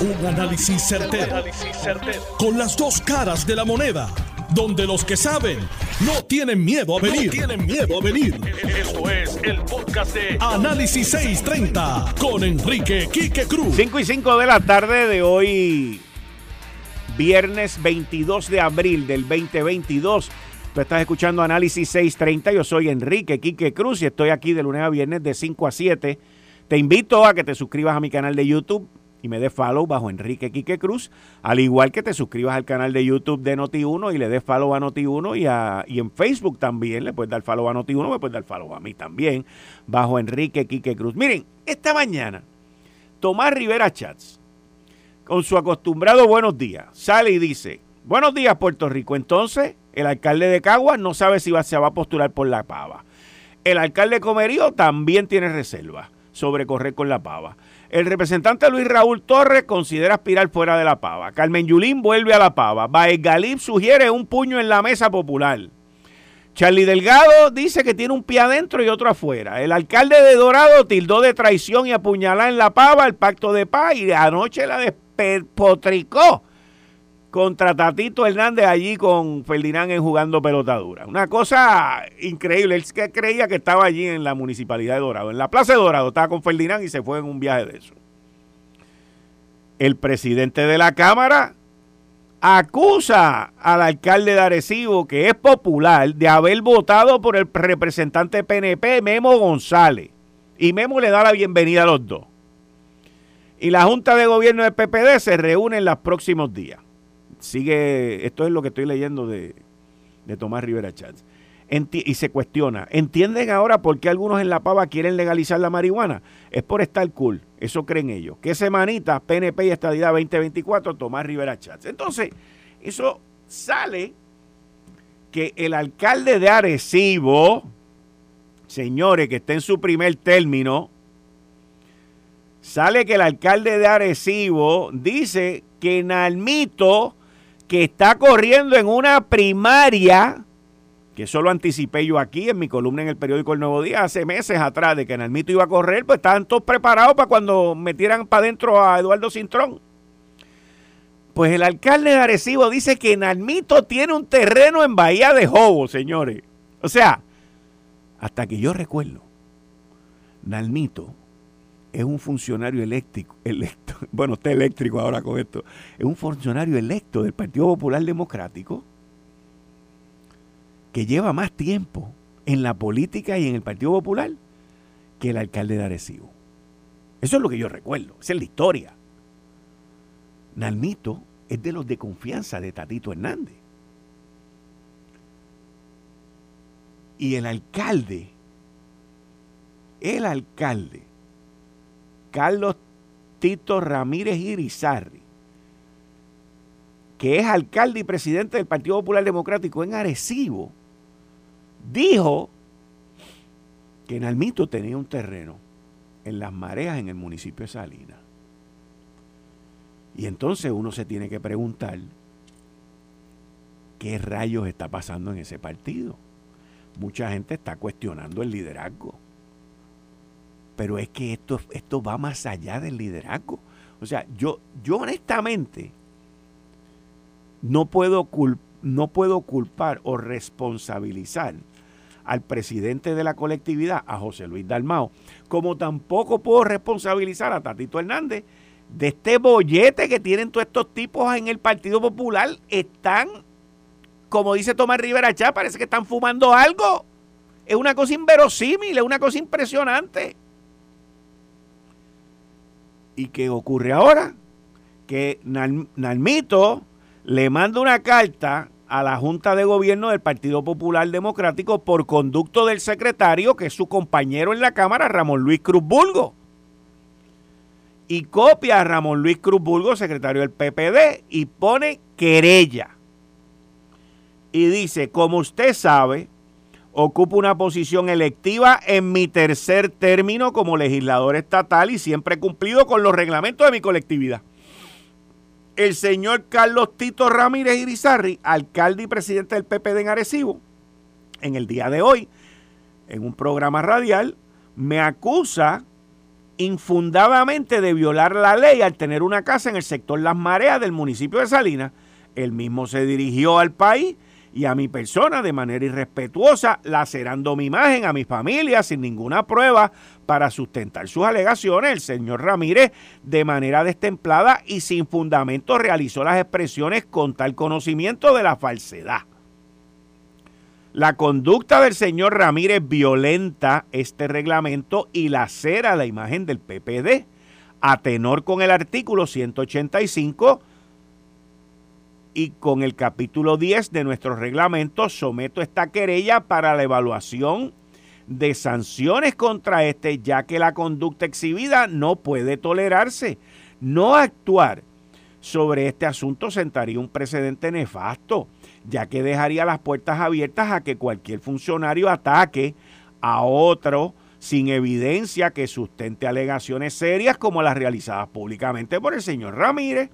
Un análisis certero, Con las dos caras de la moneda. Donde los que saben no tienen miedo a venir. tienen miedo a venir. Esto es el podcast de Análisis 630 con Enrique Quique Cruz. 5 y 5 de la tarde de hoy, viernes 22 de abril del 2022. Tú estás escuchando Análisis 630. Yo soy Enrique Quique Cruz y estoy aquí de lunes a viernes de 5 a 7. Te invito a que te suscribas a mi canal de YouTube y me des follow bajo Enrique Quique Cruz, al igual que te suscribas al canal de YouTube de Noti1 y le des follow a Noti1 y, y en Facebook también le puedes dar follow a Noti1, me puedes dar follow a mí también, bajo Enrique Quique Cruz. Miren, esta mañana, Tomás Rivera Chats, con su acostumbrado buenos días, sale y dice, buenos días Puerto Rico, entonces el alcalde de Caguas no sabe si va, se va a postular por la pava. El alcalde de Comerío también tiene reservas sobre correr con la pava. El representante Luis Raúl Torres considera aspirar fuera de la pava. Carmen Yulín vuelve a la pava. Baez Galip sugiere un puño en la mesa popular. Charlie Delgado dice que tiene un pie adentro y otro afuera. El alcalde de Dorado tildó de traición y apuñalada en la pava el pacto de paz y anoche la despotricó contra Tatito Hernández allí con Ferdinand en jugando pelotadura. Una cosa increíble. Él que creía que estaba allí en la municipalidad de Dorado. En la Plaza de Dorado estaba con Ferdinand y se fue en un viaje de eso. El presidente de la Cámara acusa al alcalde de Arecibo, que es popular, de haber votado por el representante PNP, Memo González. Y Memo le da la bienvenida a los dos. Y la Junta de Gobierno del PPD se reúne en los próximos días sigue, esto es lo que estoy leyendo de, Tomás Rivera Chávez. y se cuestiona, ¿entienden ahora por qué algunos en La Pava quieren legalizar la marihuana? Es por estar cool, eso creen ellos. ¿Qué semanita? PNP y Estadidad 2024, Tomás Rivera Chávez. Entonces, eso sale que el alcalde de Arecibo, señores, que está en su primer término, sale que el alcalde de Arecibo dice que Nalmito que está corriendo en una primaria, que eso lo anticipé yo aquí en mi columna en el periódico El Nuevo Día hace meses atrás, de que Nalmito iba a correr, pues estaban todos preparados para cuando metieran para adentro a Eduardo Cintrón. Pues el alcalde de Arecibo dice que Nalmito tiene un terreno en Bahía de Jobo, señores. O sea, hasta que yo recuerdo, Nalmito es un funcionario eléctrico, electo, bueno, está eléctrico ahora con esto, es un funcionario electo del Partido Popular Democrático que lleva más tiempo en la política y en el Partido Popular que el alcalde de Arecibo. Eso es lo que yo recuerdo, esa es la historia. Nalmito es de los de confianza de Tatito Hernández. Y el alcalde, el alcalde Carlos Tito Ramírez Irizarri, que es alcalde y presidente del Partido Popular Democrático en Arecibo, dijo que Nalmito tenía un terreno en las mareas en el municipio de Salinas. Y entonces uno se tiene que preguntar qué rayos está pasando en ese partido. Mucha gente está cuestionando el liderazgo pero es que esto, esto va más allá del liderazgo. O sea, yo, yo honestamente no puedo, no puedo culpar o responsabilizar al presidente de la colectividad, a José Luis Dalmao, como tampoco puedo responsabilizar a Tatito Hernández de este bollete que tienen todos estos tipos en el Partido Popular. Están, como dice Tomás Rivera Chá, parece que están fumando algo. Es una cosa inverosímil, es una cosa impresionante. ¿Y qué ocurre ahora? Que Nalmito le manda una carta a la Junta de Gobierno del Partido Popular Democrático por conducto del secretario, que es su compañero en la Cámara, Ramón Luis Cruz Bulgo. Y copia a Ramón Luis Cruz Bulgo, secretario del PPD, y pone querella. Y dice, como usted sabe, Ocupo una posición electiva en mi tercer término como legislador estatal y siempre he cumplido con los reglamentos de mi colectividad. El señor Carlos Tito Ramírez Irizarri, alcalde y presidente del PPD en Arecibo, en el día de hoy, en un programa radial, me acusa infundadamente de violar la ley al tener una casa en el sector Las Mareas del municipio de Salinas. Él mismo se dirigió al país y a mi persona de manera irrespetuosa, lacerando mi imagen a mi familia sin ninguna prueba para sustentar sus alegaciones. El señor Ramírez, de manera destemplada y sin fundamento, realizó las expresiones con tal conocimiento de la falsedad. La conducta del señor Ramírez violenta este reglamento y lacera la imagen del PPD, a tenor con el artículo 185 y con el capítulo 10 de nuestro reglamento someto esta querella para la evaluación de sanciones contra este, ya que la conducta exhibida no puede tolerarse. No actuar sobre este asunto sentaría un precedente nefasto, ya que dejaría las puertas abiertas a que cualquier funcionario ataque a otro sin evidencia que sustente alegaciones serias como las realizadas públicamente por el señor Ramírez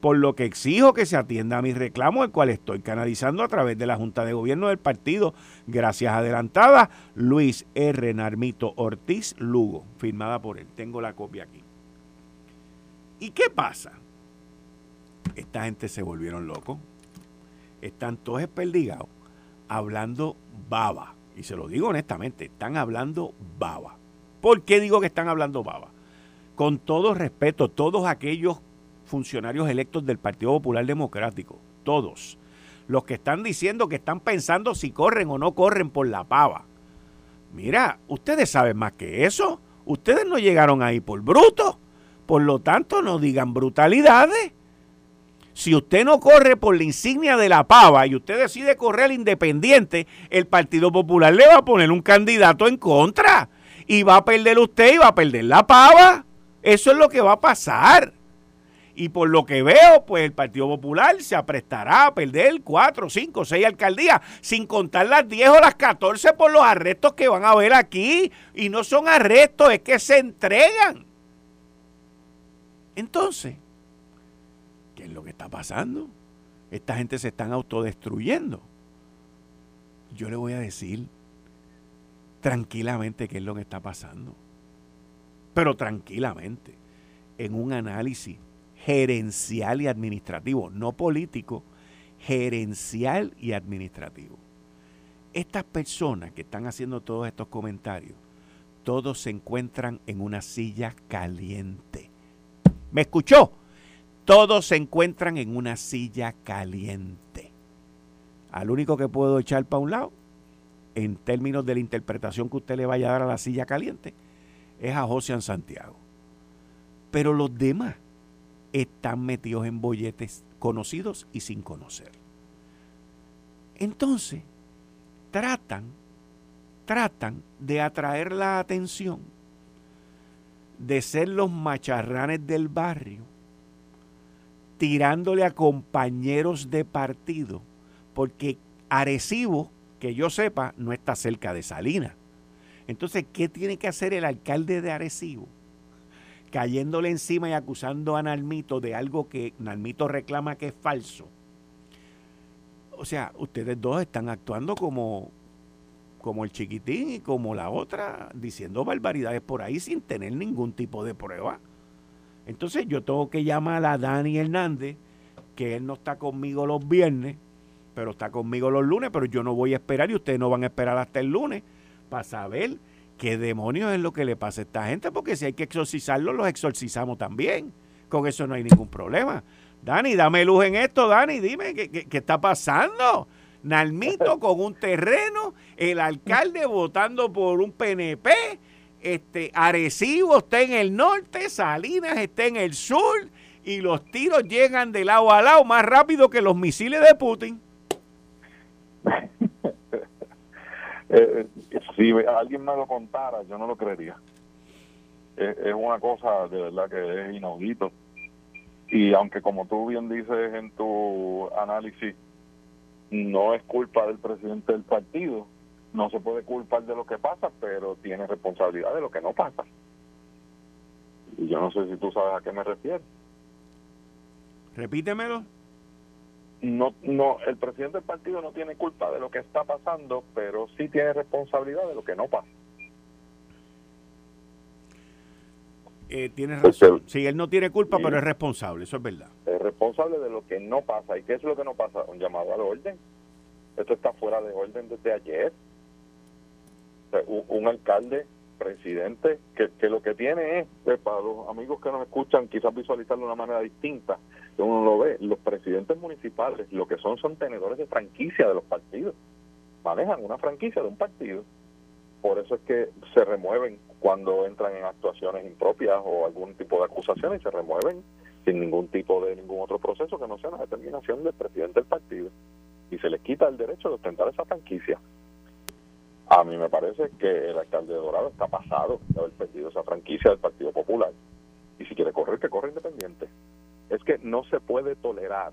por lo que exijo que se atienda a mi reclamo, el cual estoy canalizando a través de la Junta de Gobierno del partido. Gracias adelantada, Luis R. Narmito Ortiz Lugo, firmada por él. Tengo la copia aquí. ¿Y qué pasa? Esta gente se volvieron locos. Están todos esperdigados hablando baba. Y se lo digo honestamente, están hablando baba. ¿Por qué digo que están hablando baba? Con todo respeto, todos aquellos funcionarios electos del Partido Popular Democrático, todos. Los que están diciendo que están pensando si corren o no corren por la pava. Mira, ustedes saben más que eso. Ustedes no llegaron ahí por bruto. Por lo tanto, no digan brutalidades. Si usted no corre por la insignia de la pava y usted decide correr independiente, el Partido Popular le va a poner un candidato en contra. Y va a perder usted y va a perder la pava. Eso es lo que va a pasar. Y por lo que veo, pues el Partido Popular se aprestará a perder 4, 5, 6 alcaldías, sin contar las 10 o las 14 por los arrestos que van a haber aquí. Y no son arrestos, es que se entregan. Entonces, ¿qué es lo que está pasando? Esta gente se están autodestruyendo. Yo le voy a decir tranquilamente qué es lo que está pasando. Pero tranquilamente, en un análisis gerencial y administrativo, no político, gerencial y administrativo. Estas personas que están haciendo todos estos comentarios, todos se encuentran en una silla caliente. ¿Me escuchó? Todos se encuentran en una silla caliente. Al único que puedo echar para un lado, en términos de la interpretación que usted le vaya a dar a la silla caliente, es a José Santiago. Pero los demás, están metidos en bolletes conocidos y sin conocer. Entonces, tratan, tratan de atraer la atención de ser los macharranes del barrio, tirándole a compañeros de partido, porque Arecibo, que yo sepa, no está cerca de Salinas. Entonces, ¿qué tiene que hacer el alcalde de Arecibo? Cayéndole encima y acusando a Nalmito de algo que Nalmito reclama que es falso. O sea, ustedes dos están actuando como, como el chiquitín y como la otra, diciendo barbaridades por ahí sin tener ningún tipo de prueba. Entonces yo tengo que llamar a Dani Hernández, que él no está conmigo los viernes, pero está conmigo los lunes, pero yo no voy a esperar y ustedes no van a esperar hasta el lunes para saber ¿Qué demonios es lo que le pasa a esta gente? Porque si hay que exorcizarlo, los exorcizamos también. Con eso no hay ningún problema. Dani, dame luz en esto, Dani, dime qué, está pasando. Nalmito con un terreno, el alcalde votando por un PNP, este, Arecibo está en el norte, Salinas está en el sur y los tiros llegan de lado a lado más rápido que los misiles de Putin. Eh, eh, si alguien me lo contara, yo no lo creería. Es, una cosa de verdad que es inaudito. Y aunque como tú bien dices en tu análisis, no es culpa del presidente del partido, no se puede culpar de lo que pasa, pero tiene responsabilidad de lo que no pasa. Y yo no sé si tú sabes a qué me refiero. Repítemelo no, no, el presidente del partido no tiene culpa de lo que está pasando, pero sí tiene responsabilidad de lo que no pasa. eh, tienes razón. Sí, él no tiene culpa, pero es responsable, eso es verdad. Es responsable de lo que no pasa. ¿Y qué es lo que no pasa? Un llamado al orden. Esto está fuera de orden desde ayer. un, alcalde, presidente, que, que, lo que tiene es, eh, para los amigos que nos escuchan, quizás visualizarlo de una manera distinta, uno lo ve, los presidentes municipales lo que son son tenedores de franquicia de los partidos. Manejan una franquicia de un partido. Por eso es que se remueven cuando entran en actuaciones impropias o algún tipo de acusaciones se remueven sin ningún tipo de ningún otro proceso que no sea la determinación del presidente del partido y se les quita el derecho de ostentar esa franquicia. A mí me parece que el alcalde de Dorado está pasado de haber perdido esa franquicia del Partido Popular y si quiere correr, que corre independiente. Es que no se puede tolerar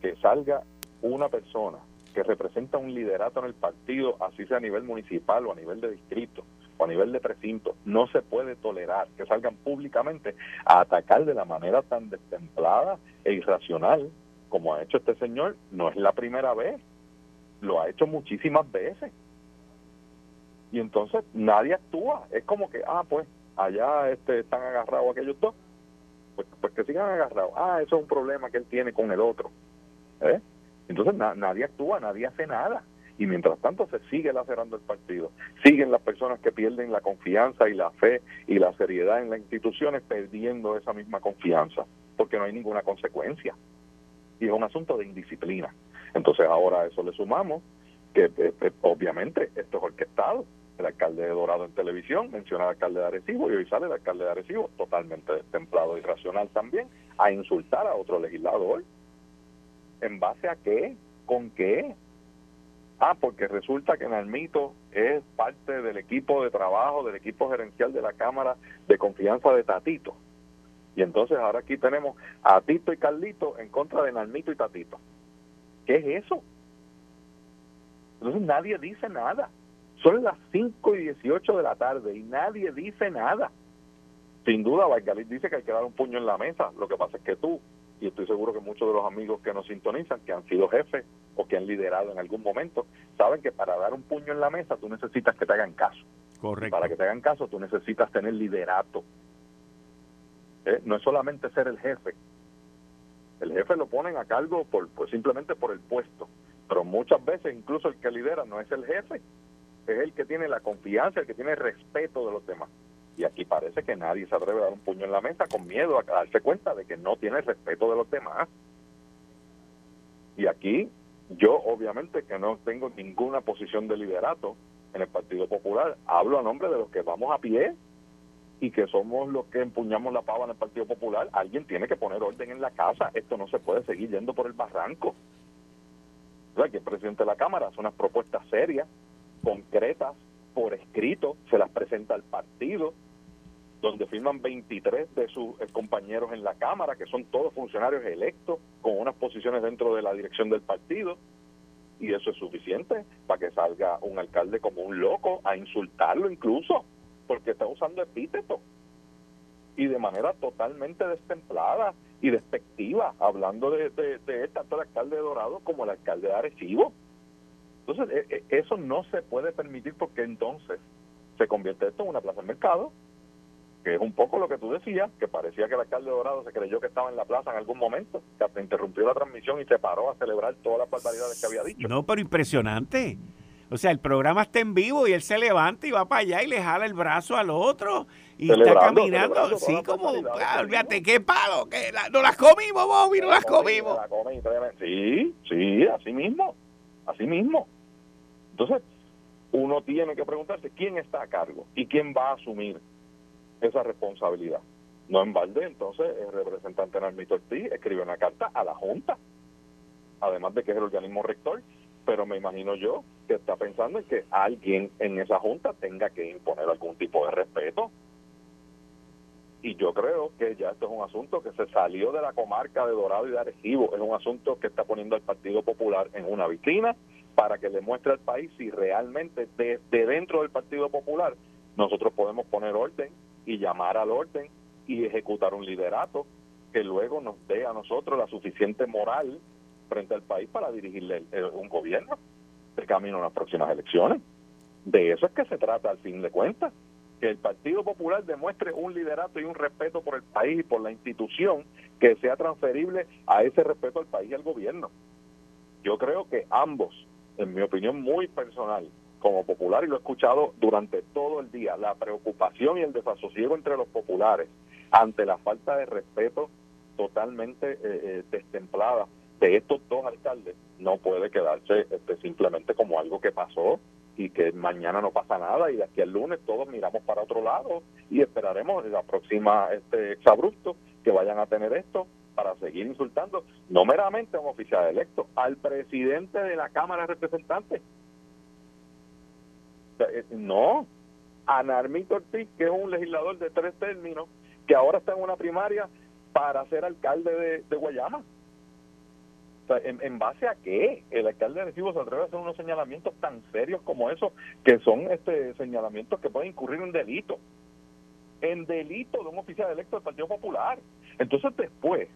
que salga una persona que representa un liderato en el partido, así sea a nivel municipal o a nivel de distrito o a nivel de precinto, no se puede tolerar que salgan públicamente a atacar de la manera tan destemplada e irracional como ha hecho este señor. No es la primera vez, lo ha hecho muchísimas veces. Y entonces nadie actúa. Es como que, ah, pues allá este, están agarrados aquellos dos. Pues, pues que sigan agarrados. Ah, eso es un problema que él tiene con el otro. ¿Eh? Entonces nadie actúa, nadie hace nada. Y mientras tanto se sigue lacerando el partido. Siguen las personas que pierden la confianza y la fe y la seriedad en las instituciones perdiendo esa misma confianza, porque no hay ninguna consecuencia. Y es un asunto de indisciplina. Entonces ahora a eso le sumamos que eh, eh, obviamente esto es orquestado. El alcalde de Dorado en televisión menciona al alcalde de Arecibo y hoy sale el alcalde de Arecibo totalmente destemplado y racional también a insultar a otro legislador ¿En base a qué? ¿Con qué? Ah, porque resulta que Nalmito es parte del equipo de trabajo, del equipo gerencial de la Cámara de Confianza de Tatito. Y entonces ahora aquí tenemos a Tito y Carlito en contra de Nalmito y Tatito. ¿Qué es eso? Entonces nadie dice nada. Son las 5 y 18 de la tarde y nadie dice nada. Sin duda, Valgalit dice que hay que dar un puño en la mesa. Lo que pasa es que tú y estoy seguro que muchos de los amigos que nos sintonizan, que han sido jefes o que han liderado en algún momento, saben que para dar un puño en la mesa tú necesitas que te hagan caso. Correcto. Para que te hagan caso tú necesitas tener liderato. ¿Eh? No es solamente ser el jefe. El jefe lo ponen a cargo por, pues simplemente por el puesto. Pero muchas veces incluso el que lidera no es el jefe, es el que tiene la confianza, el que tiene respeto de los demás. Y aquí parece que nadie se atreve a dar un puño en la mesa con miedo a darse cuenta de que no tiene el respeto de los demás. Y aquí yo obviamente que no tengo ninguna posición de liderato en el Partido Popular, hablo a nombre de los que vamos a pie y que somos los que empuñamos la pava en el Partido Popular. Alguien tiene que poner orden en la casa, esto no se puede seguir yendo por el barranco. O que el presidente de la Cámara hace unas propuestas serias, concretas, por escrito, se las presenta al partido, donde firman 23 de sus eh, compañeros en la Cámara, que son todos funcionarios electos con unas posiciones dentro de la dirección del partido, y eso es suficiente para que salga un alcalde como un loco a insultarlo incluso, porque está usando epíteto y de manera totalmente destemplada y despectiva, hablando de, de, de tanto el alcalde de Dorado como el alcalde de Arecibo. Entonces, e, e, eso no se puede permitir porque entonces se convierte esto en una plaza de mercado que es un poco lo que tú decías, que parecía que el alcalde Dorado se creyó que estaba en la plaza en algún momento, que hasta interrumpió la transmisión y se paró a celebrar todas las barbaridades que había dicho. No, pero impresionante. O sea, el programa está en vivo y él se levanta y va para allá y le jala el brazo al otro y está caminando así como, ah, olvídate, qué palo, que no las comimos, Bobby, no las comimos. sí, sí, así mismo, así mismo. Entonces, uno tiene que preguntarse quién está a cargo y quién va a asumir esa responsabilidad. No en balde, entonces el representante Narmito Ortiz escribe una carta a la Junta, además de que es el organismo rector, pero me imagino yo que está pensando en que alguien en esa Junta tenga que imponer algún tipo de respeto. Y yo creo que ya esto es un asunto que se salió de la comarca de Dorado y de Arecibo, es un asunto que está poniendo al Partido Popular en una vitrina para que le muestre al país si realmente de, de dentro del Partido Popular nosotros podemos poner orden y llamar al orden y ejecutar un liderato que luego nos dé a nosotros la suficiente moral frente al país para dirigirle un gobierno de camino a las próximas elecciones. De eso es que se trata al fin de cuentas. que el Partido Popular demuestre un liderato y un respeto por el país y por la institución que sea transferible a ese respeto al país y al gobierno. Yo creo que ambos, en mi opinión muy personal, como popular, y lo he escuchado durante todo el día, la preocupación y el desasosiego entre los populares ante la falta de respeto totalmente eh, eh, destemplada de estos dos alcaldes no puede quedarse este, simplemente como algo que pasó y que mañana no pasa nada y de aquí al lunes todos miramos para otro lado y esperaremos la próxima este exabrupto que vayan a tener esto para seguir insultando no meramente a un oficial electo, al presidente de la Cámara de Representantes. No, a Narmito Ortiz, que es un legislador de tres términos, que ahora está en una primaria para ser alcalde de, de Guayama. ¿en, base a qué el alcalde de Recibo se atreve a hacer unos señalamientos tan serios como esos, que son este señalamientos que pueden incurrir en delito? En delito de un oficial electo del Partido Popular. Entonces después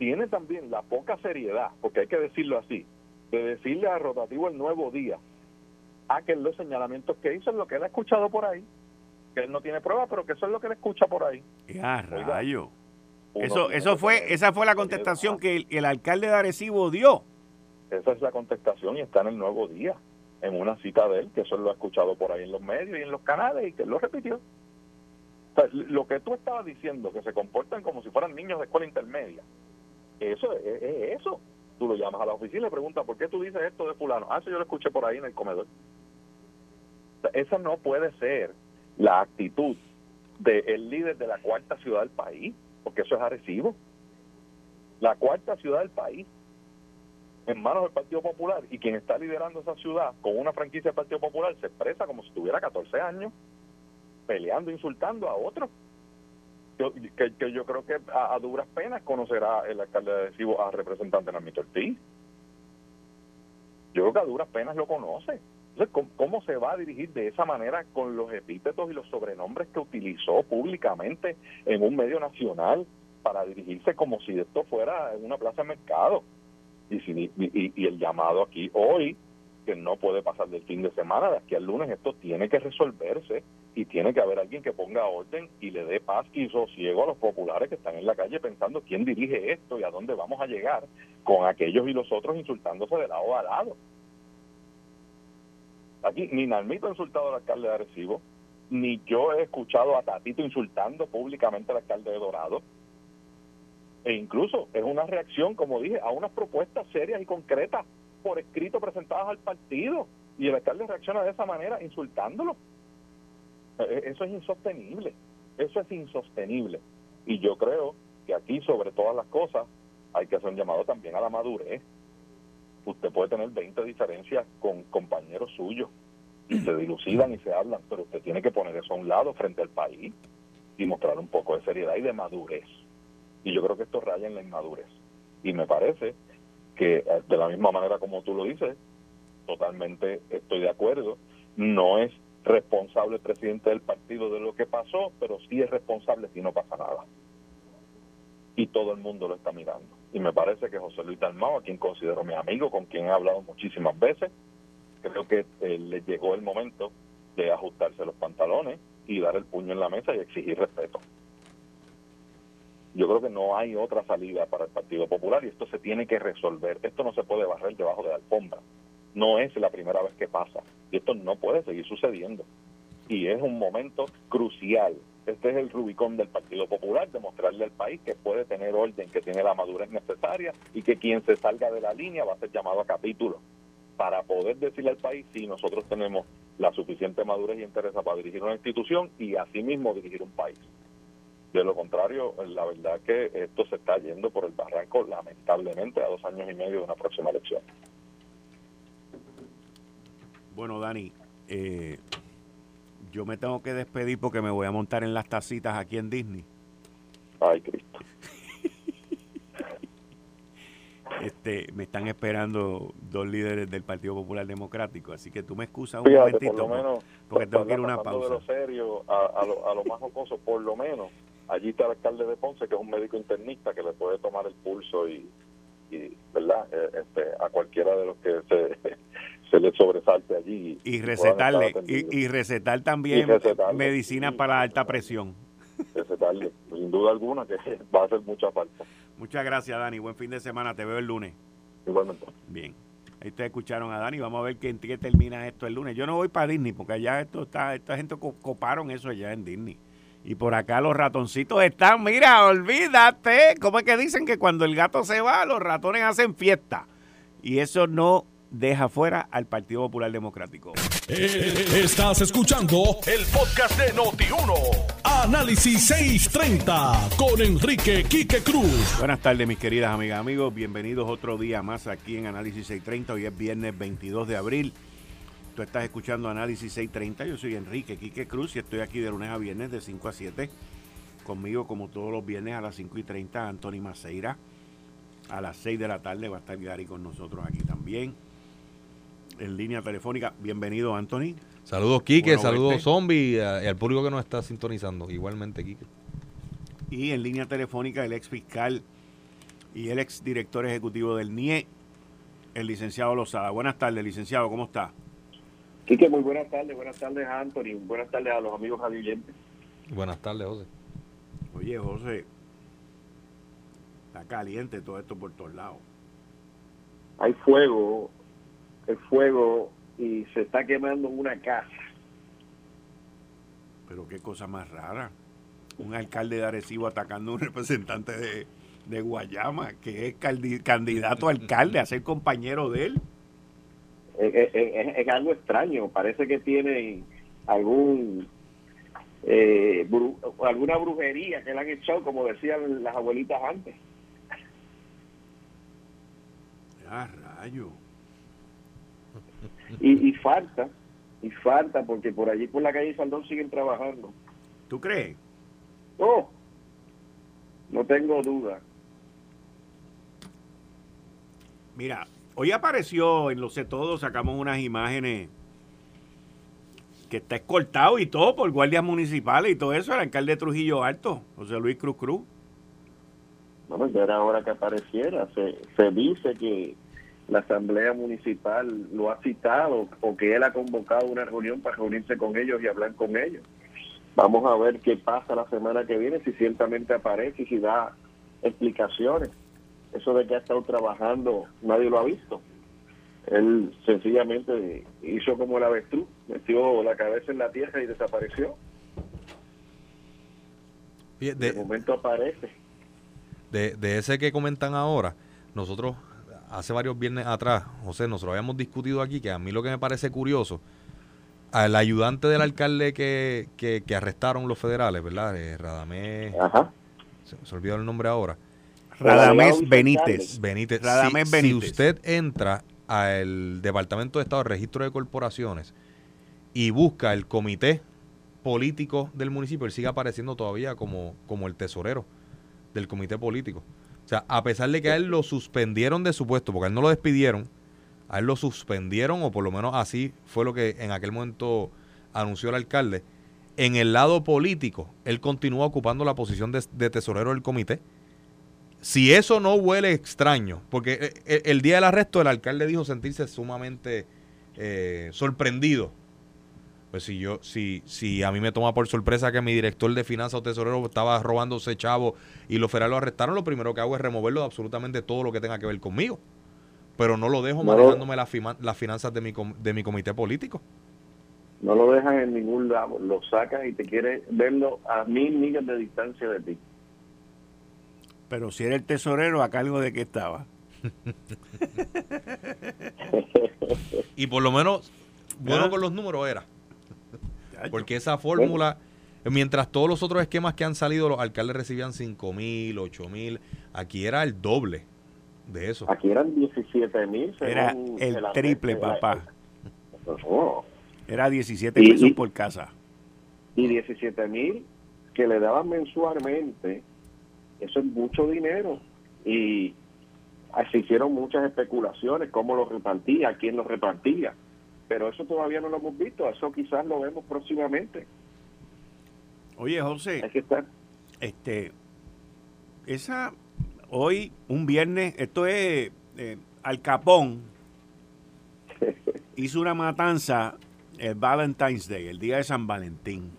tiene también la poca seriedad, porque hay que decirlo así, de decirle a Rotativo el nuevo día a que los señalamientos que hizo es lo que él ha escuchado por ahí, que él no tiene pruebas, pero que eso es lo que él escucha por ahí. ¡Ya, rayo! Eso, eso fue, esa fue la contestación que el, alcalde de Arecibo dio. Esa es la contestación y está en el nuevo día, en una cita de él, que eso lo ha escuchado por ahí en los medios y en los canales y que él lo repitió. lo que tú estabas diciendo, que se comportan como si fueran niños de escuela intermedia, eso es, eso. Tú lo llamas a la oficina y le preguntas, ¿por qué tú dices esto de fulano? Ah, eso yo lo escuché por ahí en el comedor. esa no puede ser la actitud del líder de la cuarta ciudad del país porque eso es Arecibo. La cuarta ciudad del país, en manos del Partido Popular, y quien está liderando esa ciudad con una franquicia del Partido Popular se expresa como si tuviera 14 años, peleando, insultando a otros. Que, yo creo que a, duras penas conocerá el alcalde de Arecibo a representante Namito Ortiz. Yo creo que a duras penas lo conoce. Entonces, ¿cómo, se va a dirigir de esa manera con los epítetos y los sobrenombres que utilizó públicamente en un medio nacional para dirigirse como si esto fuera una plaza de mercado? Y, y, y el llamado aquí hoy, que no puede pasar del fin de semana, de aquí al lunes, esto tiene que resolverse y tiene que haber alguien que ponga orden y le dé paz y sosiego a los populares que están en la calle pensando quién dirige esto y a dónde vamos a llegar con aquellos y los otros insultándose de lado a lado. Aquí ni Nalmito ha insultado al alcalde de Arecibo, ni yo he escuchado a Tatito insultando públicamente al alcalde de Dorado. E incluso es una reacción, como dije, a unas propuestas serias y concretas por escrito presentadas al partido. Y el alcalde reacciona de esa manera insultándolo. E, e, eso es insostenible. Eso es insostenible. Y yo creo que aquí, sobre todas las cosas, hay que hacer un llamado también a la madurez usted puede tener 20 diferencias con compañeros suyos y se dilucidan y se hablan, pero usted tiene que poner eso a un lado frente al país y mostrar un poco de seriedad y de madurez. Y yo creo que esto raya en la inmadurez. Y me parece que eh, de la misma manera como tú lo dices, totalmente estoy de acuerdo, no es responsable el presidente del partido de lo que pasó, pero sí es responsable si no pasa nada. Y todo el mundo lo está mirando y me parece que José Luis Dalmao, a quien considero mi amigo, con quien he hablado muchísimas veces, creo que eh, le llegó el momento de ajustarse los pantalones y dar el puño en la mesa y exigir respeto. Yo creo que no hay otra salida para el Partido Popular y esto se tiene que resolver. Esto no se puede barrer debajo de la alfombra. No es la primera vez que pasa y esto no puede seguir sucediendo. Y es un momento crucial este es el Rubicón del Partido Popular, demostrarle al país que puede tener orden, que tiene la madurez necesaria y que quien se salga de la línea va a ser llamado a capítulo para poder decirle al país si nosotros tenemos la suficiente madurez y interés para dirigir una institución y asimismo dirigir un país. De lo contrario, la verdad que esto se está yendo por el barranco, lamentablemente, a dos años y medio de una próxima elección. Bueno, Dani, eh, yo me tengo que despedir porque me voy a montar en las tacitas aquí en Disney. Ay, Cristo. Este, me están esperando dos líderes del Partido Popular Democrático, así que tú me excusas un momentito, por lo menos, porque tengo que ir a una pausa. De lo serio a, lo, a lo más jocoso, por lo menos, allí está el alcalde de Ponce, que es un médico internista que le puede tomar el pulso y, y ¿verdad? Eh, este, a cualquiera de los que se, se le sobresalte allí. Y, recetarle, y, recetar también medicina para alta presión. Recetarle, sin duda alguna que va a hacer mucha falta. Muchas gracias, Dani. Buen fin de semana. Te veo el lunes. Igualmente. Bien. Ahí ustedes escucharon a Dani. Vamos a ver qué, qué termina esto el lunes. Yo no voy para Disney porque allá esto está, esta gente coparon eso allá en Disney. Y por acá los ratoncitos están, mira, olvídate. ¿Cómo es que dicen que cuando el gato se va, los ratones hacen fiesta? Y eso no deja fuera al Partido Popular Democrático. Eh, estás escuchando el podcast de Noti1. Análisis 630 con Enrique Quique Cruz. Buenas tardes, mis queridas amigas, amigos. Bienvenidos otro día más aquí en Análisis 630. Hoy es viernes 22 de abril. Tú estás escuchando Análisis 630. Yo soy Enrique Quique Cruz y estoy aquí de lunes a viernes de 5 a 7. Conmigo, como todos los viernes, a las 5 y 30, Anthony Maceira. A las 6 de la tarde va a estar Gary con nosotros aquí también en línea telefónica. Bienvenido, Anthony. Saludos, Quique. saludos, Zombie. Y al público que nos está sintonizando. Igualmente, Quique. Y en línea telefónica, el ex fiscal y el ex director ejecutivo del NIE, el licenciado Lozada. Buenas tardes, licenciado. ¿Cómo está? Quique, muy buenas tardes. Buenas tardes a Anthony. Buenas tardes a los amigos radioyentes. Buenas tardes, José. Oye, José, está caliente todo esto por todos lados. Hay fuego el fuego y se está quemando una casa. Pero qué cosa más rara. Un alcalde de Arecibo atacando a un representante de, Guayama, que es candidato a alcalde, a ser compañero de él. Es, algo extraño. Parece que tiene algún eh, alguna brujería que le han echado, como decían las abuelitas antes. Ah, rayo. Y, falta, y falta, porque por allí por la calle Saldón siguen trabajando. ¿Tú crees? Oh, no tengo duda. Mira, hoy apareció en Lo sé todo, sacamos unas imágenes que está escoltado y todo por guardias municipales y todo eso, el alcalde de Trujillo Alto, José Luis Cruz Cruz. Bueno, ya era hora que apareciera. Se, se dice que la Asamblea Municipal lo ha citado o que él ha convocado una reunión para reunirse con ellos y hablar con ellos. Vamos a ver qué pasa la semana que viene, si ciertamente aparece y si da explicaciones. Eso de que ha estado trabajando, nadie lo ha visto. Él sencillamente hizo como el avestruz, metió la cabeza en la tierra y desapareció. de, momento aparece. De, de ese que comentan ahora, nosotros hace varios viernes atrás, José, nosotros habíamos discutido aquí que a mí lo que me parece curioso, al ayudante del alcalde que, que, arrestaron los federales, ¿verdad? Eh, Radamés. Ajá. Se, olvidó el nombre ahora. Radamés Benítez. Benítez. Radamés Benítez. Si usted entra al Departamento de Estado de Registro de Corporaciones y busca el comité político del municipio, él sigue apareciendo todavía como, como el tesorero del comité político. O sea, a pesar de que a él lo suspendieron de su puesto, porque a él no lo despidieron, a él lo suspendieron, o por lo menos así fue lo que en aquel momento anunció el alcalde. En el lado político, él continúa ocupando la posición de, tesorero del comité. Si eso no huele extraño, porque eh, eh, el, día del arresto el alcalde dijo sentirse sumamente eh, sorprendido pues si yo, si, si a mí me toma por sorpresa que mi director de finanzas o tesorero estaba robándose chavo y los federales lo arrestaron, lo primero que hago es removerlo de absolutamente todo lo que tenga que ver conmigo. Pero no lo dejo manejándome las, las finanzas de mi, de mi comité político. No lo dejan en ningún lado, lo sacas y te quiere verlo a mil millas de distancia de ti. Pero si era el tesorero, ¿a cargo de qué estaba? y por lo menos, bueno con los números era. Porque esa fórmula, mientras todos los otros esquemas que han salido, los alcaldes recibían 5 mil, 8 mil, aquí era el doble de eso. Aquí eran 17 mil. Era el triple, papá. Era 17 pesos por casa. Y 17 mil que le daban mensualmente, eso es mucho dinero. Y se hicieron muchas especulaciones, cómo lo repartía, quién lo repartía pero eso todavía no lo hemos visto, eso quizás lo vemos próximamente. Oye, José, Hay que estar. este, esa, hoy, un viernes, esto es eh, Al Capón, hizo una matanza el Valentine's Day, el día de San Valentín.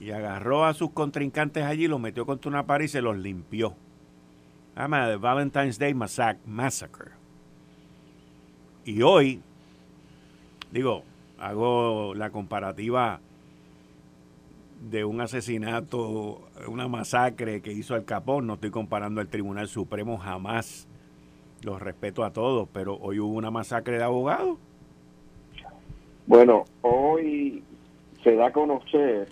Y agarró a sus contrincantes allí, los metió contra una pared y se los limpió. Llama el Valentine's Day Massacre. Y hoy, digo, hago la comparativa de un asesinato, una masacre que hizo Al Capón, no estoy comparando al Tribunal Supremo jamás, los respeto a todos, pero hoy hubo una masacre de abogados. Bueno, hoy se da a conocer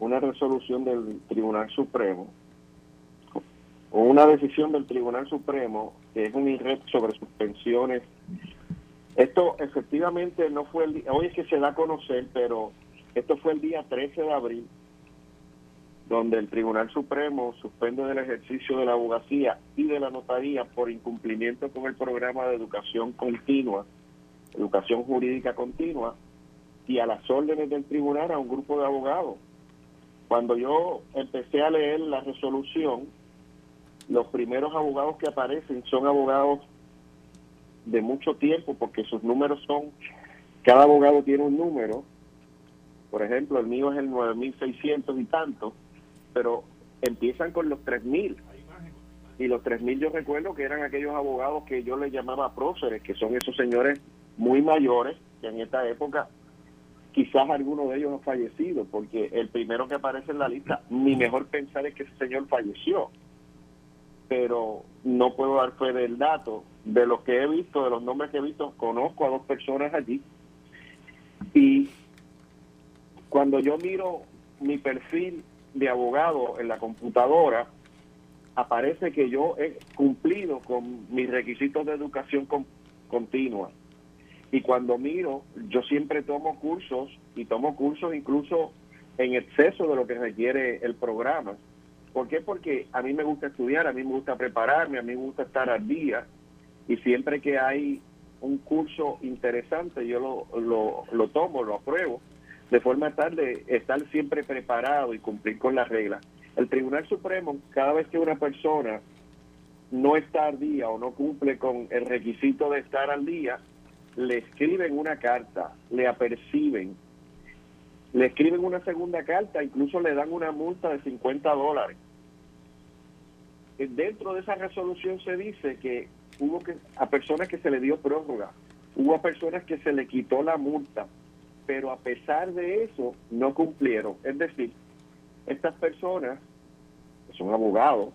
una resolución del Tribunal Supremo o una decisión del Tribunal Supremo que es un IREP sobre suspensiones. Esto efectivamente no fue el día, hoy es que se da a conocer, pero esto fue el día 13 de abril, donde el Tribunal Supremo suspende del ejercicio de la abogacía y de la notaría por incumplimiento con el programa de educación continua, educación jurídica continua, y a las órdenes del tribunal a un grupo de abogados. Cuando yo empecé a leer la resolución, los primeros abogados que aparecen son abogados de mucho tiempo porque sus números son, cada abogado tiene un número, por ejemplo, el mío es el 9600 y tanto, pero empiezan con los 3000. Y los 3000 yo recuerdo que eran aquellos abogados que yo les llamaba próceres, que son esos señores muy mayores, que en esta época quizás alguno de ellos ha fallecido, porque el primero que aparece en la lista, mi mejor pensar es que ese señor falleció. Pero no puedo dar fe del dato. De los que he visto, de los nombres que he visto, conozco a dos personas allí. Y cuando yo miro mi perfil de abogado en la computadora, aparece que yo he cumplido con mis requisitos de educación continua. Y cuando miro, yo siempre tomo cursos y tomo cursos incluso en exceso de lo que requiere el programa. ¿Por qué? Porque a mí me gusta estudiar, a mí me gusta prepararme, a mí me gusta estar al día y siempre que hay un curso interesante yo lo, lo, lo tomo, lo apruebo de forma tal de estar siempre preparado y cumplir con las reglas. El Tribunal Supremo, cada vez que una persona no está al día o no cumple con el requisito de estar al día, le escriben una carta, le aperciben, le escriben una segunda carta, incluso le dan una multa de 50 dólares. Dentro de esa resolución se dice que hubo que a personas que se le dio prórroga, hubo a personas que se le quitó la multa, pero a pesar de eso no cumplieron. Es decir, estas personas, son abogados,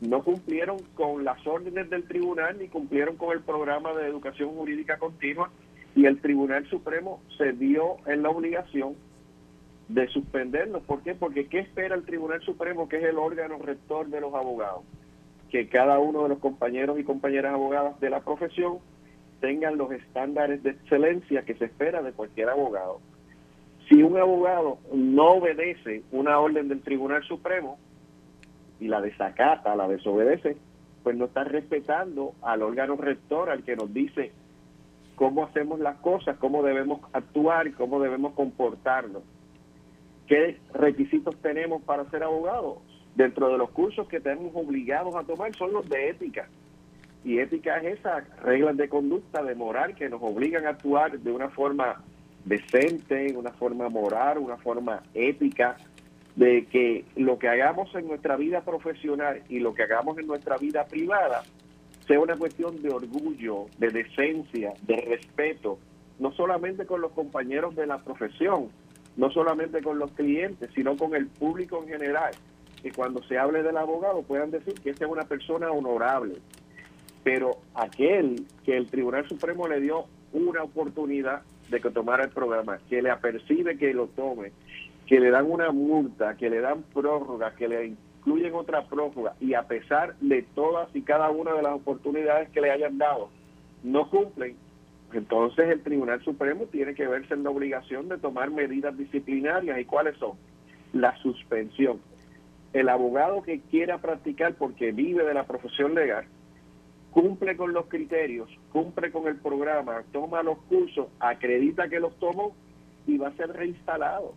no cumplieron con las órdenes del tribunal ni cumplieron con el programa de educación jurídica continua y el Tribunal Supremo se dio en la obligación de suspenderlos. ¿Por qué? Porque ¿qué espera el Tribunal Supremo, que es el órgano rector de los abogados? Que cada uno de los compañeros y compañeras abogadas de la profesión tengan los estándares de excelencia que se espera de cualquier abogado. Si un abogado no obedece una orden del Tribunal Supremo y la desacata, la desobedece, pues no está respetando al órgano rector, al que nos dice cómo hacemos las cosas, cómo debemos actuar cómo debemos comportarnos. ¿Qué requisitos tenemos para ser abogados? Dentro de los cursos que tenemos obligados a tomar son los de ética y ética es esas reglas de conducta, de moral, que nos obligan a actuar de una forma decente, una forma moral, una forma ética, de que lo que hagamos en nuestra vida profesional y lo que hagamos en nuestra vida privada sea una cuestión de orgullo, de decencia, de respeto, no solamente con los compañeros de la profesión, no solamente con los clientes, sino con el público en general. Que cuando se hable del abogado puedan decir que esta es una persona honorable, pero aquel que el Tribunal Supremo le dio una oportunidad de que tomara el programa, que le apercibe que lo tome, que le dan una multa, que le dan prórroga, que le incluyen otra prórroga y a pesar de todas y cada una de las oportunidades que le hayan dado, no cumplen, entonces el Tribunal Supremo tiene que verse en la obligación de tomar medidas disciplinarias. ¿Y cuáles son? La suspensión. El abogado que quiera practicar porque vive de la profesión legal, cumple con los criterios, cumple con el programa, toma los cursos, acredita que los tomó y va a ser reinstalado.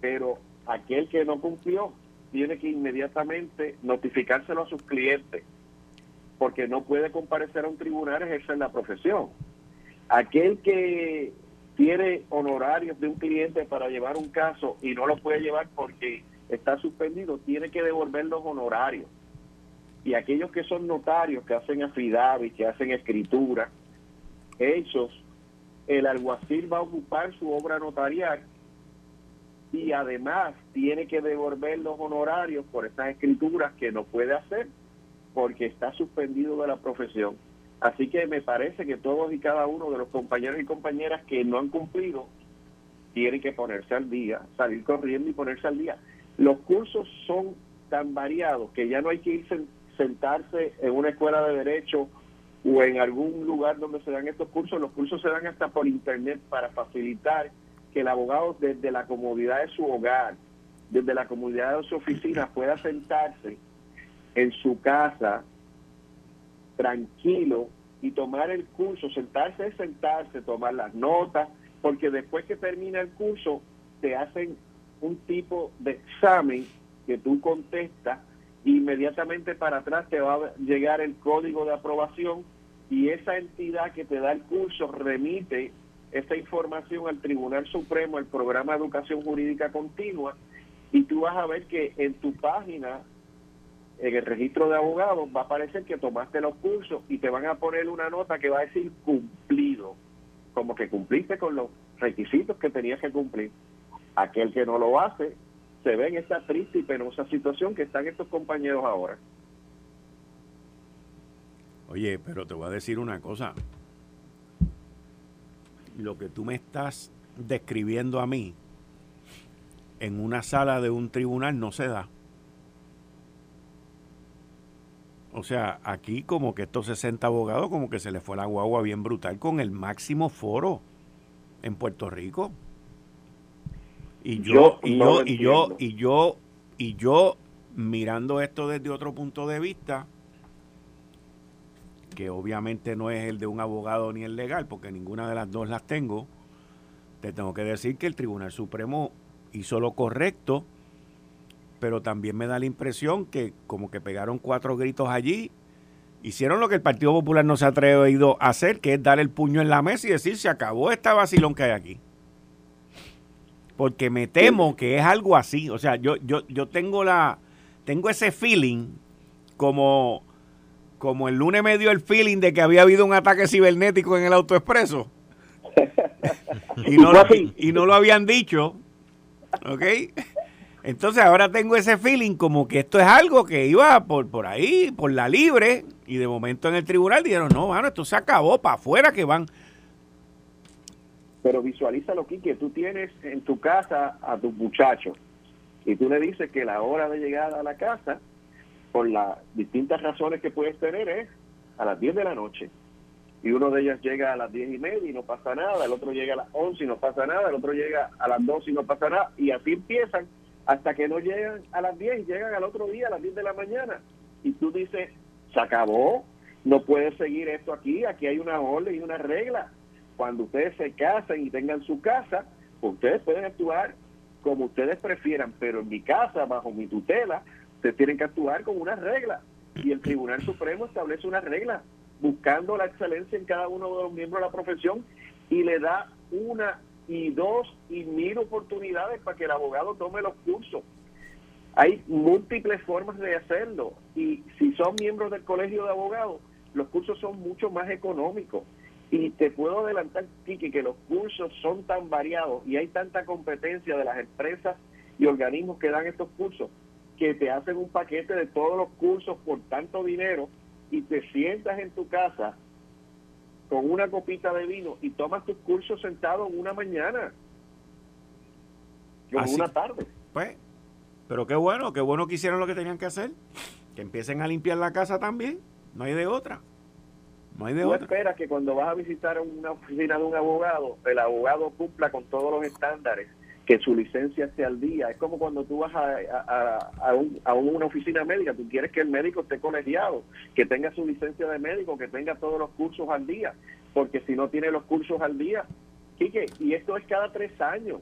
Pero aquel que no cumplió tiene que inmediatamente notificárselo a sus clientes. porque no puede comparecer a un tribunal ejercer la profesión. Aquel que tiene honorarios de un cliente para llevar un caso y no lo puede llevar porque está suspendido, tiene que devolver los honorarios. Y aquellos que son notarios, que hacen afidavis, que hacen escritura, ellos, el alguacil va a ocupar su obra notarial y además tiene que devolver los honorarios por estas escrituras que no puede hacer porque está suspendido de la profesión. Así que me parece que todos y cada uno de los compañeros y compañeras que no han cumplido tienen que ponerse al día, salir corriendo y ponerse al día. Los cursos son tan variados que ya no hay que ir sentarse en una escuela de derecho o en algún lugar donde se dan estos cursos. Los cursos se dan hasta por internet para facilitar que el abogado desde la comodidad de su hogar, desde la comodidad de su oficina, pueda sentarse en su casa tranquilo y tomar el curso, sentarse sentarse, tomar las notas, porque después que termina el curso te hacen un tipo de examen que tú contestas inmediatamente para atrás te va a llegar el código de aprobación y esa entidad que te da el curso remite esa información al Tribunal Supremo, el programa de educación jurídica continua, y tú vas a ver que en tu página, en el registro de abogados, va a aparecer que tomaste los cursos y te van a poner una nota que va a decir cumplido, como que cumpliste con los requisitos que tenías que cumplir. Aquel que no lo hace, se ve en esta triste y penosa situación que están estos compañeros ahora. Oye, pero te voy a decir una cosa lo que tú me estás describiendo a mí en una sala de un tribunal no se da. O sea, aquí como que estos 60 abogados como que se les fue la guagua bien brutal con el máximo foro en Puerto Rico. Y yo, y yo, y yo, y yo, y yo mirando esto desde otro punto de vista, que obviamente no es el de un abogado ni el legal, porque ninguna de las dos las tengo, te tengo que decir que el Tribunal Supremo hizo lo correcto, pero también me da la impresión que como que pegaron cuatro gritos allí, hicieron lo que el Partido Popular no se ha atrevido a hacer, que es dar el puño en la mesa y decir, se acabó esta vacilón que hay aquí. Porque me temo que es algo así. O sea, yo, yo, yo tengo la, tengo ese feeling como como el lunes me dio el feeling de que había habido un ataque cibernético en el autoexpreso. y, no lo, y no lo habían dicho. ¿Ok? Entonces ahora tengo ese feeling como que esto es algo que iba por, por ahí, por la libre, y de momento en el tribunal dijeron, no, bueno, esto se acabó, para afuera que van. Pero visualízalo, que tú tienes en tu casa a tus muchachos y tú le dices que la hora de llegar a la casa por las distintas razones que puedes tener es a las 10 de la noche. Y uno de ellas llega a las 10 y media y no pasa nada, el otro llega a las 11 y no pasa nada, el otro llega a las 12 y no pasa nada, y así empiezan hasta que no llegan a las 10 y llegan al otro día a las 10 de la mañana. Y tú dices, se acabó, no puede seguir esto aquí, aquí hay una orden y una regla. Cuando ustedes se casen y tengan su casa, ustedes pueden actuar como ustedes prefieran, pero en mi casa, bajo mi tutela, Ustedes tienen que actuar con una regla y el Tribunal Supremo establece una regla buscando la excelencia en cada uno de los miembros de la profesión y le da una y dos y mil oportunidades para que el abogado tome los cursos. Hay múltiples formas de hacerlo y si son miembros del colegio de abogados, los cursos son mucho más económicos. Y te puedo adelantar, Kiki, que los cursos son tan variados y hay tanta competencia de las empresas y organismos que dan estos cursos que te hacen un paquete de todos los cursos por tanto dinero y te sientas en tu casa con una copita de vino y tomas tus cursos sentado en una mañana en una tarde. Pues, pero qué bueno, qué bueno que hicieron lo que tenían que hacer, que empiecen a limpiar la casa también, no hay de otra. No hay de Tú otra. esperas que cuando vas a visitar una oficina de un abogado, el abogado cumpla con todos los estándares que su licencia esté al día. Es como cuando tú vas a, a, una oficina médica, tú quieres que el médico esté colegiado, que tenga su licencia de médico, que tenga todos los cursos al día, porque si no tiene los cursos al día, Quique, y esto es cada tres años.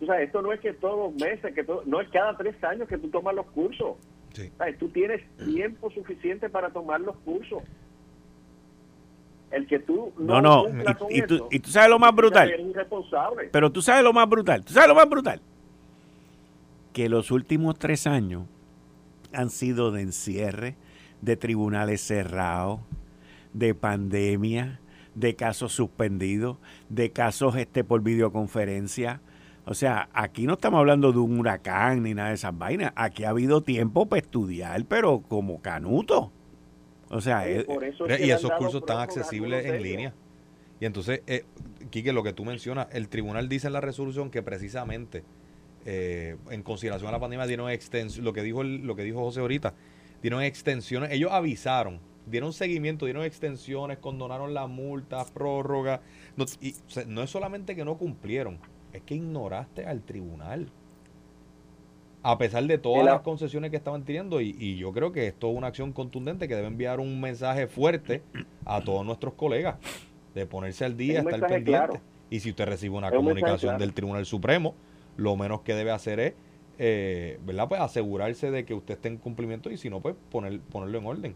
O sea, esto no es que todos los meses, que todo, no es cada tres años que tú tomas los cursos. Tú tienes tiempo suficiente para tomar los cursos. El que tú no, no, y, tú, y, tú, sabes lo más brutal. Pero tú sabes lo más brutal. Tú sabes lo más brutal. Que los últimos tres años han sido de encierre, de tribunales cerrados, de pandemia, de casos suspendidos, de casos este por videoconferencia. O sea, aquí no estamos hablando de un huracán ni nada de esas vainas. Aquí ha habido tiempo para estudiar, pero como canuto. O sea, eh, y esos cursos están accesibles en línea. Y entonces, eh, Quique, lo que tú mencionas, el tribunal dice en la resolución que precisamente eh, en consideración a la pandemia dieron extensión, lo que dijo lo que dijo José ahorita, dieron extensiones, ellos avisaron, dieron seguimiento, dieron extensiones, condonaron las multas, prórroga, no, y, no es solamente que no cumplieron, es que ignoraste al tribunal a pesar de todas las concesiones que estaban teniendo y, yo creo que esto es una acción contundente que debe enviar un mensaje fuerte a todos nuestros colegas de ponerse al día, estar pendiente. Y si usted recibe una comunicación del Tribunal Supremo, lo menos que debe hacer es, eh, ¿verdad? Pues asegurarse de que usted esté en cumplimiento y si no, pues poner, ponerlo en orden.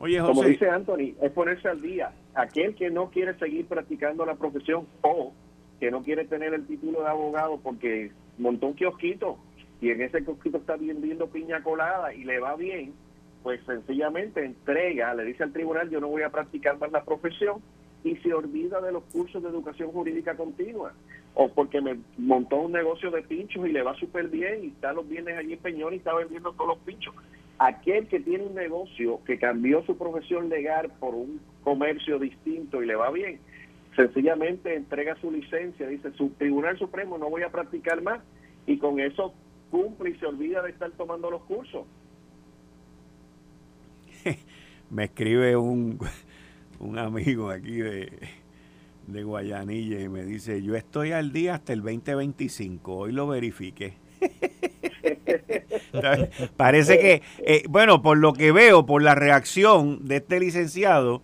Oye, Como dice Anthony, es ponerse al día. Aquel que no quiere seguir practicando la profesión o que no quiere tener el título de abogado porque montó un kiosquito y en ese kiosquito está vendiendo piña colada y le va bien, pues sencillamente entrega, le dice al tribunal, yo no voy a practicar más la profesión y se olvida de los cursos de educación jurídica continua. O porque me montó un negocio de pinchos y le va súper bien y está los bienes allí en Peñón y está vendiendo todos los pinchos. Aquel que tiene un negocio que cambió su profesión legal por un comercio distinto y le va bien, sencillamente entrega su licencia, dice, su Tribunal Supremo no voy a practicar más y con eso cumple y se olvida de estar tomando los cursos. Me escribe un, un amigo aquí de, de Guayanilla y me dice, yo estoy al día hasta el 2025, hoy lo verifique. Parece que, eh, bueno, por lo que veo, por la reacción de este licenciado,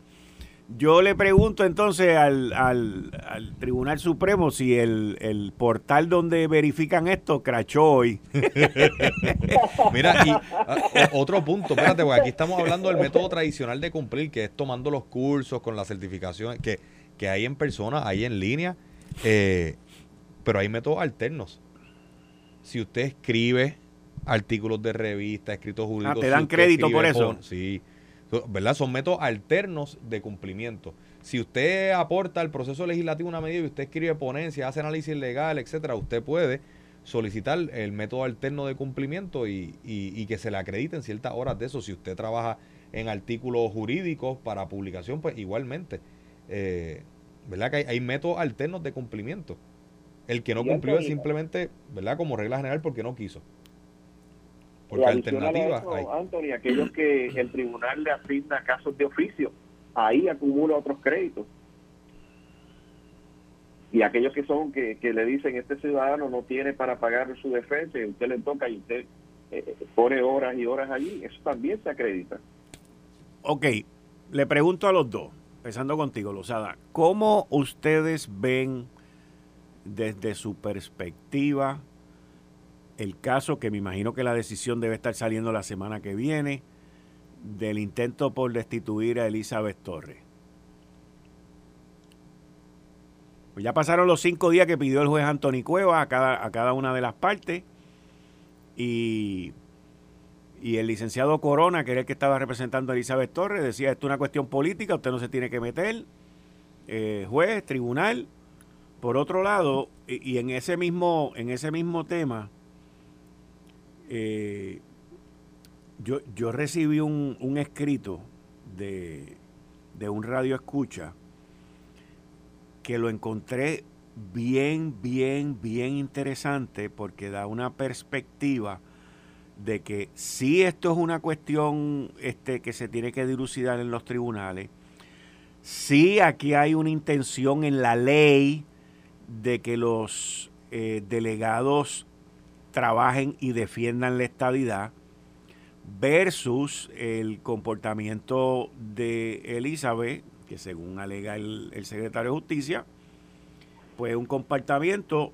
yo le pregunto entonces al, al, Tribunal Supremo si el, portal donde verifican esto crachó hoy. Mira, y ah, otro punto, espérate, porque aquí estamos hablando del método tradicional de cumplir, que es tomando los cursos con la certificación, que, que hay en persona, hay en línea, eh, pero hay métodos alternos. Si usted escribe artículos de revista, escritos jurídicos... Ah, te dan crédito por eso. sí ¿verdad? Son métodos alternos de cumplimiento. Si usted aporta al proceso legislativo una medida y usted escribe ponencia, hace análisis legal, etcétera, usted puede solicitar el método alterno de cumplimiento y, y, que se le acrediten ciertas horas de eso. Si usted trabaja en artículos jurídicos para publicación, pues igualmente. Eh, ¿Verdad? Que hay, hay, métodos alternos de cumplimiento. El que no cumplió es simplemente, ¿verdad? Como regla general porque no quiso. Porque alternativas Anthony, aquellos que el tribunal le asigna casos de oficio, ahí acumula otros créditos. Y aquellos que son que, le dicen este ciudadano no tiene para pagar su defensa y usted le toca y usted eh, pone horas y horas allí, eso también se acredita. Ok, le pregunto a los dos, empezando contigo, Lozada, ¿cómo ustedes ven desde su perspectiva el caso, que me imagino que la decisión debe estar saliendo la semana que viene, del intento por destituir a Elizabeth Torres. Pues ya pasaron los cinco días que pidió el juez Anthony Cueva a cada, a cada una de las partes y, y el licenciado Corona, que era el que estaba representando a Elizabeth Torres, decía, esto es una cuestión política, usted no se tiene que meter, eh, juez, tribunal. Por otro lado, y, y en ese mismo, en ese mismo tema, eh, yo, yo recibí un, un escrito de, de un radio escucha que lo encontré bien, bien, bien interesante porque da una perspectiva de que si esto es una cuestión este, que se tiene que dilucidar en los tribunales, si aquí hay una intención en la ley de que los eh, delegados trabajen y defiendan la estadidad versus el comportamiento de Elizabeth, que según alega el, secretario de Justicia, pues un comportamiento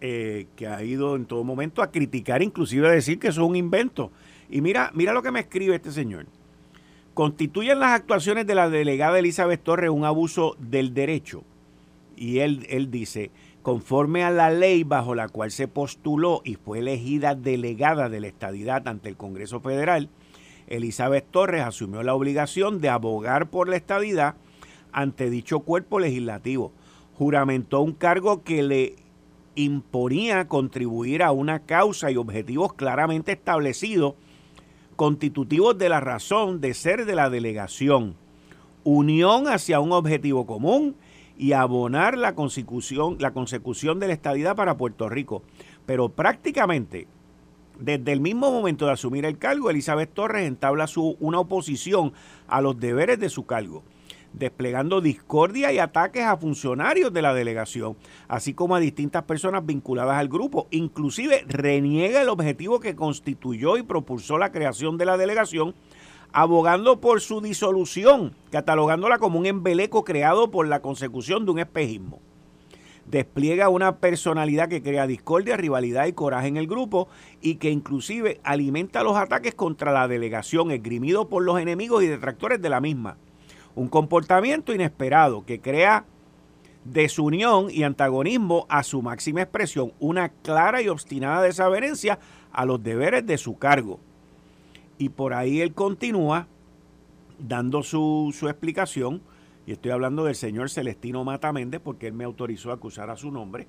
eh, que ha ido en todo momento a criticar, inclusive a decir que eso es un invento. Y mira, mira lo que me escribe este señor. Constituyen las actuaciones de la delegada Elizabeth Torres un abuso del derecho. Y él, él dice, conforme a la ley bajo la cual se postuló y fue elegida delegada de la estadidad ante el Congreso Federal, Elizabeth Torres asumió la obligación de abogar por la estadidad ante dicho cuerpo legislativo. Juramentó un cargo que le imponía contribuir a una causa y objetivos claramente establecidos, constitutivos de la razón de ser de la delegación, unión hacia un objetivo común y abonar la consecución, la consecución de la estadidad para Puerto Rico. Pero prácticamente, desde el mismo momento de asumir el cargo, Elizabeth Torres entabla su, una oposición a los deberes de su cargo desplegando discordia y ataques a funcionarios de la delegación, así como a distintas personas vinculadas al grupo. Inclusive reniega el objetivo que constituyó y propulsó la creación de la delegación, abogando por su disolución, catalogándola como un embeleco creado por la consecución de un espejismo despliega una personalidad que crea discordia, rivalidad y coraje en el grupo y que inclusive alimenta los ataques contra la delegación, esgrimido por los enemigos y detractores de la misma. Un comportamiento inesperado que crea desunión y antagonismo a su máxima expresión, una clara y obstinada desavenencia a los deberes de su cargo. Y por ahí él continúa dando su, explicación, y estoy hablando del señor Celestino Mata Méndez, porque él me autorizó a acusar a su nombre,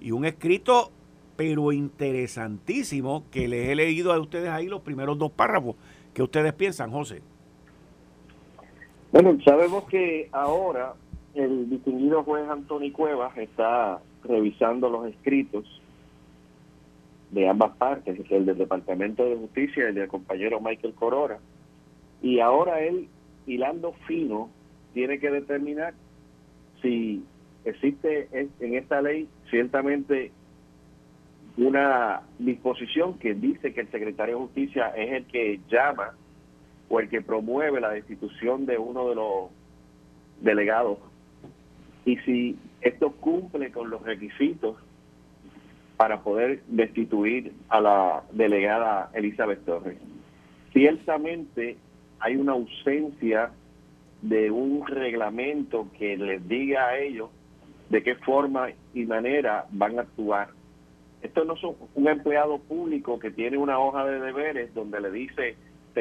y un escrito pero interesantísimo que les he leído a ustedes ahí los primeros dos párrafos. ¿Qué ustedes piensan, José? Bueno, sabemos que ahora el distinguido juez Antonio Cuevas está revisando los escritos de ambas partes, el del Departamento de Justicia y el del compañero Michael Corora. Y ahora él, hilando fino, tiene que determinar si existe en esta ley ciertamente una disposición que dice que el secretario de Justicia es el que llama o el que promueve la destitución de uno de los delegados. Y si esto cumple con los requisitos para poder destituir a la delegada Elizabeth Torres. Ciertamente hay una ausencia de un reglamento que les diga a ellos de qué forma y manera van a actuar. Esto no es un empleado público que tiene una hoja de deberes donde le dice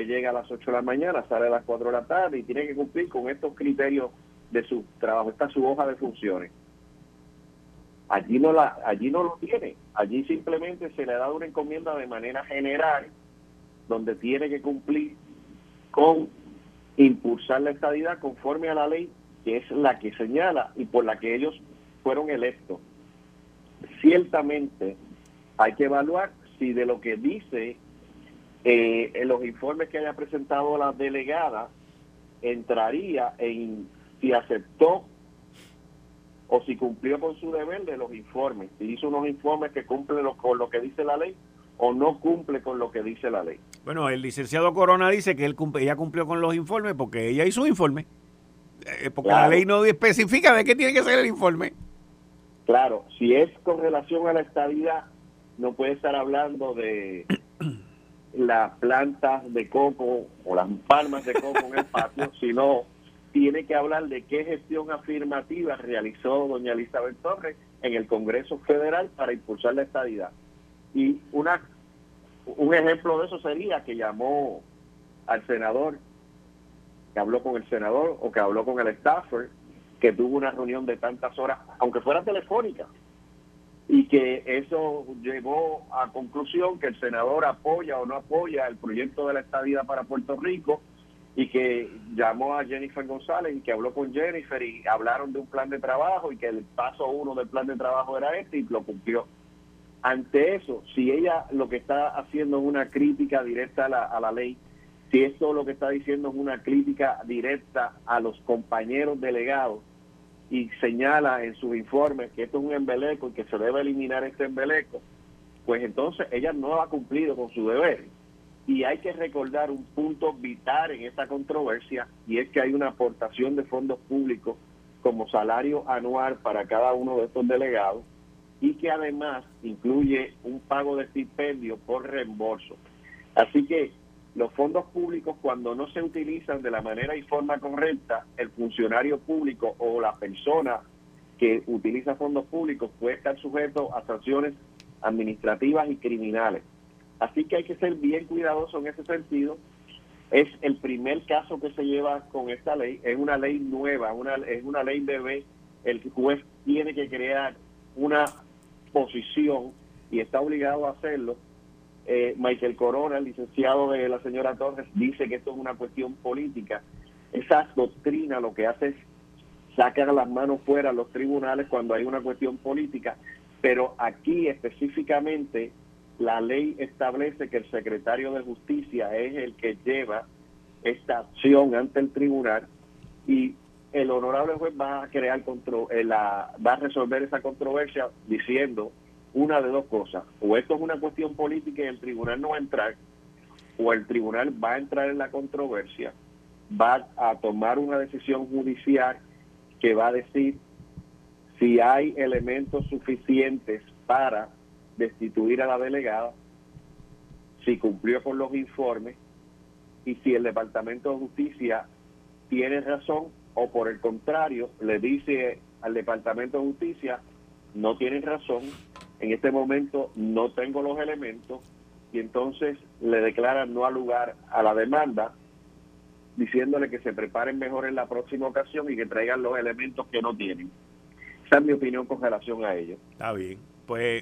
llega a las 8 de la mañana, sale a las 4 de la tarde y tiene que cumplir con estos criterios de su trabajo. Esta es su hoja de funciones. Allí no, la, allí no lo tiene. Allí simplemente se le ha dado una encomienda de manera general donde tiene que cumplir con impulsar la estadidad conforme a la ley que es la que señala y por la que ellos fueron electos. Ciertamente hay que evaluar si de lo que dice eh, en los informes que haya presentado la delegada entraría en si aceptó o si cumplió con su deber de los informes, si hizo unos informes que cumplen con lo que dice la ley o no cumple con lo que dice la ley. Bueno, el licenciado Corona dice que él ella cumplió con los informes porque ella hizo un informe. Eh, porque la ley no especifica de qué tiene que ser el informe. Claro, si es con relación a la estabilidad, no puede estar hablando de las plantas de coco o las palmas de coco en el patio, sino tiene que hablar de qué gestión afirmativa realizó doña Elizabeth Torres en el Congreso Federal para impulsar la estadidad. Y una un ejemplo de eso sería que llamó al senador, que habló con el senador o que habló con el staffer, que tuvo una reunión de tantas horas, aunque fuera telefónica, y que eso llevó a conclusión que el senador apoya o no apoya el proyecto de la estadía para Puerto Rico y que llamó a Jennifer González y que habló con Jennifer y hablaron de un plan de trabajo y que el paso uno del plan de trabajo era este y lo cumplió. Ante eso, si ella lo que está haciendo es una crítica directa a la, a la ley, si esto lo que está diciendo es una crítica directa a los compañeros delegados, y señala en sus informes que esto es un embeleco y que se debe eliminar este embeleco, pues entonces ella no ha cumplido con su deber. Y hay que recordar un punto vital en esta controversia y es que hay una aportación de fondos públicos como salario anual para cada uno de estos delegados y que además incluye un pago de estipendio por reembolso. Así que los fondos públicos cuando no se utilizan de la manera y forma correcta, el funcionario público o la persona que utiliza fondos públicos puede estar sujeto a sanciones administrativas y criminales. Así que hay que ser bien cuidadoso en ese sentido. Es el primer caso que se lleva con esta ley, es una ley nueva, una, es una ley bebé. El juez tiene que crear una posición y está obligado a hacerlo. Eh, Michael Corona, el licenciado de la señora Torres, dice que esto es una cuestión política. Esa doctrina lo que hace es sacar las manos fuera a los tribunales cuando hay una cuestión política, pero aquí específicamente la ley establece que el secretario de justicia es el que lleva esta acción ante el tribunal y el honorable juez va a crear control, eh, va a resolver esa controversia diciendo una de dos cosas, o esto es una cuestión política y el tribunal no va a entrar, o el tribunal va a entrar en la controversia, va a tomar una decisión judicial que va a decir si hay elementos suficientes para destituir a la delegada, si cumplió con los informes y si el Departamento de Justicia tiene razón o por el contrario le dice al Departamento de Justicia no tienen razón, en este momento no tengo los elementos y entonces le declaran no al lugar a la demanda diciéndole que se preparen mejor en la próxima ocasión y que traigan los elementos que no tienen. Esa es mi opinión con relación a ello. Está bien. Pues,